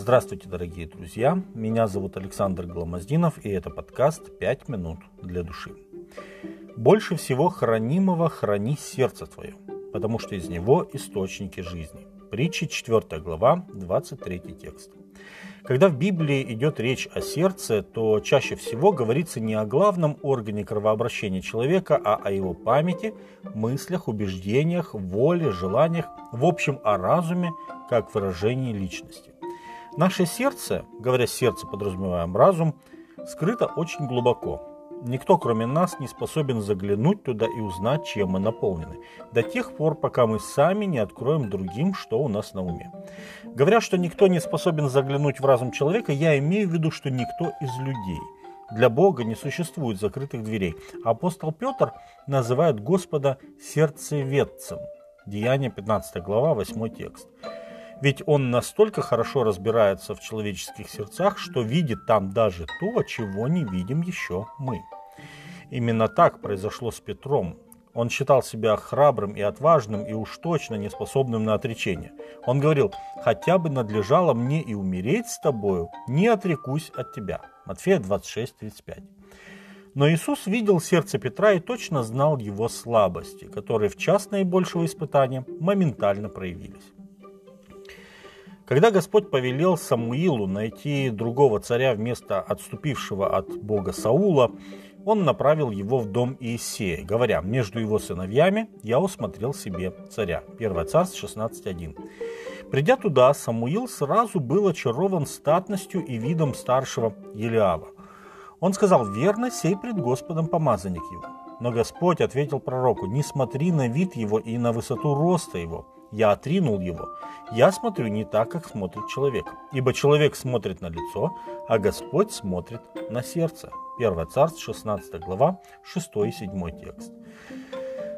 Здравствуйте, дорогие друзья! Меня зовут Александр Гламоздинов, и это подкаст «5 минут для души». Больше всего хранимого храни сердце твое, потому что из него источники жизни. Притча 4 глава, 23 текст. Когда в Библии идет речь о сердце, то чаще всего говорится не о главном органе кровообращения человека, а о его памяти, мыслях, убеждениях, воле, желаниях, в общем, о разуме, как выражении личности. Наше сердце, говоря сердце, подразумеваем разум, скрыто очень глубоко, Никто, кроме нас, не способен заглянуть туда и узнать, чем мы наполнены, до тех пор, пока мы сами не откроем другим, что у нас на уме. Говоря, что никто не способен заглянуть в разум человека, я имею в виду, что никто из людей. Для Бога не существует закрытых дверей. Апостол Петр называет Господа сердцеведцем. Деяние 15 глава, 8 текст. Ведь он настолько хорошо разбирается в человеческих сердцах, что видит там даже то, чего не видим еще мы. Именно так произошло с Петром. Он считал себя храбрым и отважным, и уж точно неспособным на отречение. Он говорил, «Хотя бы надлежало мне и умереть с тобою, не отрекусь от тебя». Матфея 26, 35. Но Иисус видел сердце Петра и точно знал его слабости, которые в час наибольшего испытания моментально проявились. Когда Господь повелел Самуилу найти другого царя вместо отступившего от Бога Саула, он направил его в дом Иисея, говоря, между его сыновьями я усмотрел себе царя. 1 Царств 16.1. Придя туда, Самуил сразу был очарован статностью и видом старшего Елиава. Он сказал, верно сей пред Господом помазанник его. Но Господь ответил пророку, не смотри на вид его и на высоту роста его, я отринул его. Я смотрю не так, как смотрит человек. Ибо человек смотрит на лицо, а Господь смотрит на сердце. 1 Царств, 16 глава, 6 и 7 текст.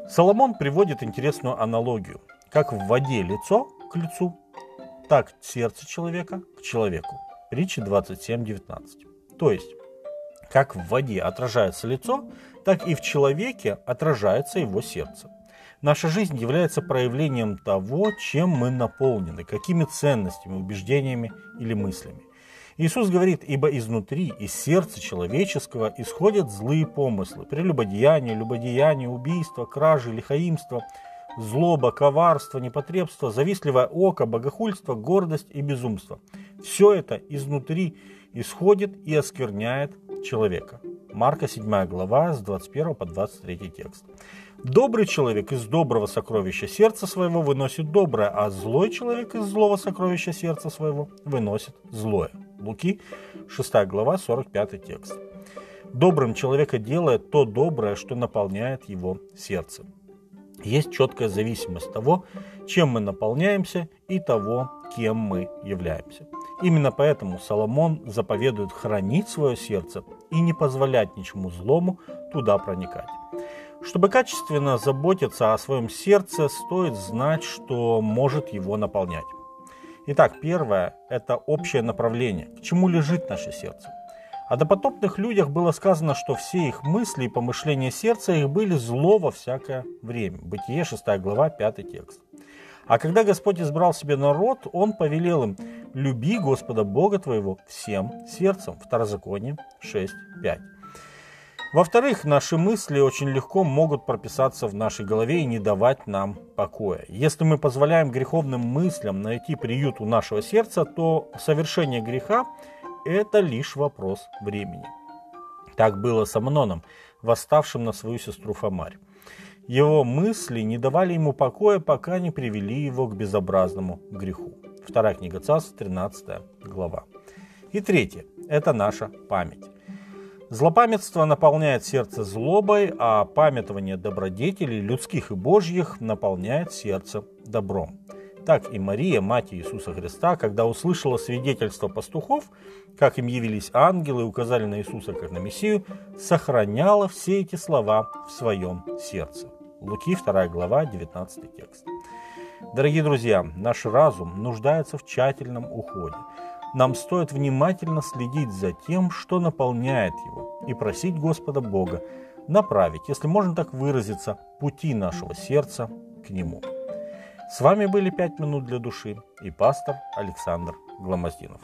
Соломон приводит интересную аналогию. Как в воде лицо к лицу, так сердце человека к человеку. Притча 27.19. То есть, как в воде отражается лицо, так и в человеке отражается его сердце. Наша жизнь является проявлением того, чем мы наполнены, какими ценностями, убеждениями или мыслями. Иисус говорит, ибо изнутри, из сердца человеческого исходят злые помыслы, прелюбодеяние, любодеяние, убийство, кражи, лихаимство, злоба, коварство, непотребство, завистливое око, богохульство, гордость и безумство. Все это изнутри исходит и оскверняет человека. Марка 7 глава с 21 по 23 текст. Добрый человек из доброго сокровища сердца своего выносит доброе, а злой человек из злого сокровища сердца своего выносит злое. Луки 6 глава 45 текст. Добрым человека делает то доброе, что наполняет его сердце. Есть четкая зависимость того, чем мы наполняемся и того, кем мы являемся. Именно поэтому Соломон заповедует хранить свое сердце и не позволять ничему злому туда проникать. Чтобы качественно заботиться о своем сердце, стоит знать, что может его наполнять. Итак, первое – это общее направление, к чему лежит наше сердце. О допотопных людях было сказано, что все их мысли и помышления сердца их были зло во всякое время. Бытие 6 глава 5 текст. А когда Господь избрал себе народ, Он повелел им «люби Господа Бога твоего всем сердцем». Второзаконие 6, 5. Во-вторых, наши мысли очень легко могут прописаться в нашей голове и не давать нам покоя. Если мы позволяем греховным мыслям найти приют у нашего сердца, то совершение греха – это лишь вопрос времени. Так было с Амноном, восставшим на свою сестру Фомарь. Его мысли не давали ему покоя, пока не привели его к безобразному греху. Вторая книга Царств, 13 глава. И третье – это наша память. Злопамятство наполняет сердце злобой, а памятование добродетелей, людских и божьих, наполняет сердце добром. Так и Мария, мать Иисуса Христа, когда услышала свидетельство пастухов, как им явились ангелы и указали на Иисуса как на Мессию, сохраняла все эти слова в своем сердце. Луки 2 глава, 19 текст. Дорогие друзья, наш разум нуждается в тщательном уходе нам стоит внимательно следить за тем, что наполняет его, и просить Господа Бога направить, если можно так выразиться, пути нашего сердца к Нему. С вами были «Пять минут для души» и пастор Александр Гломоздинов.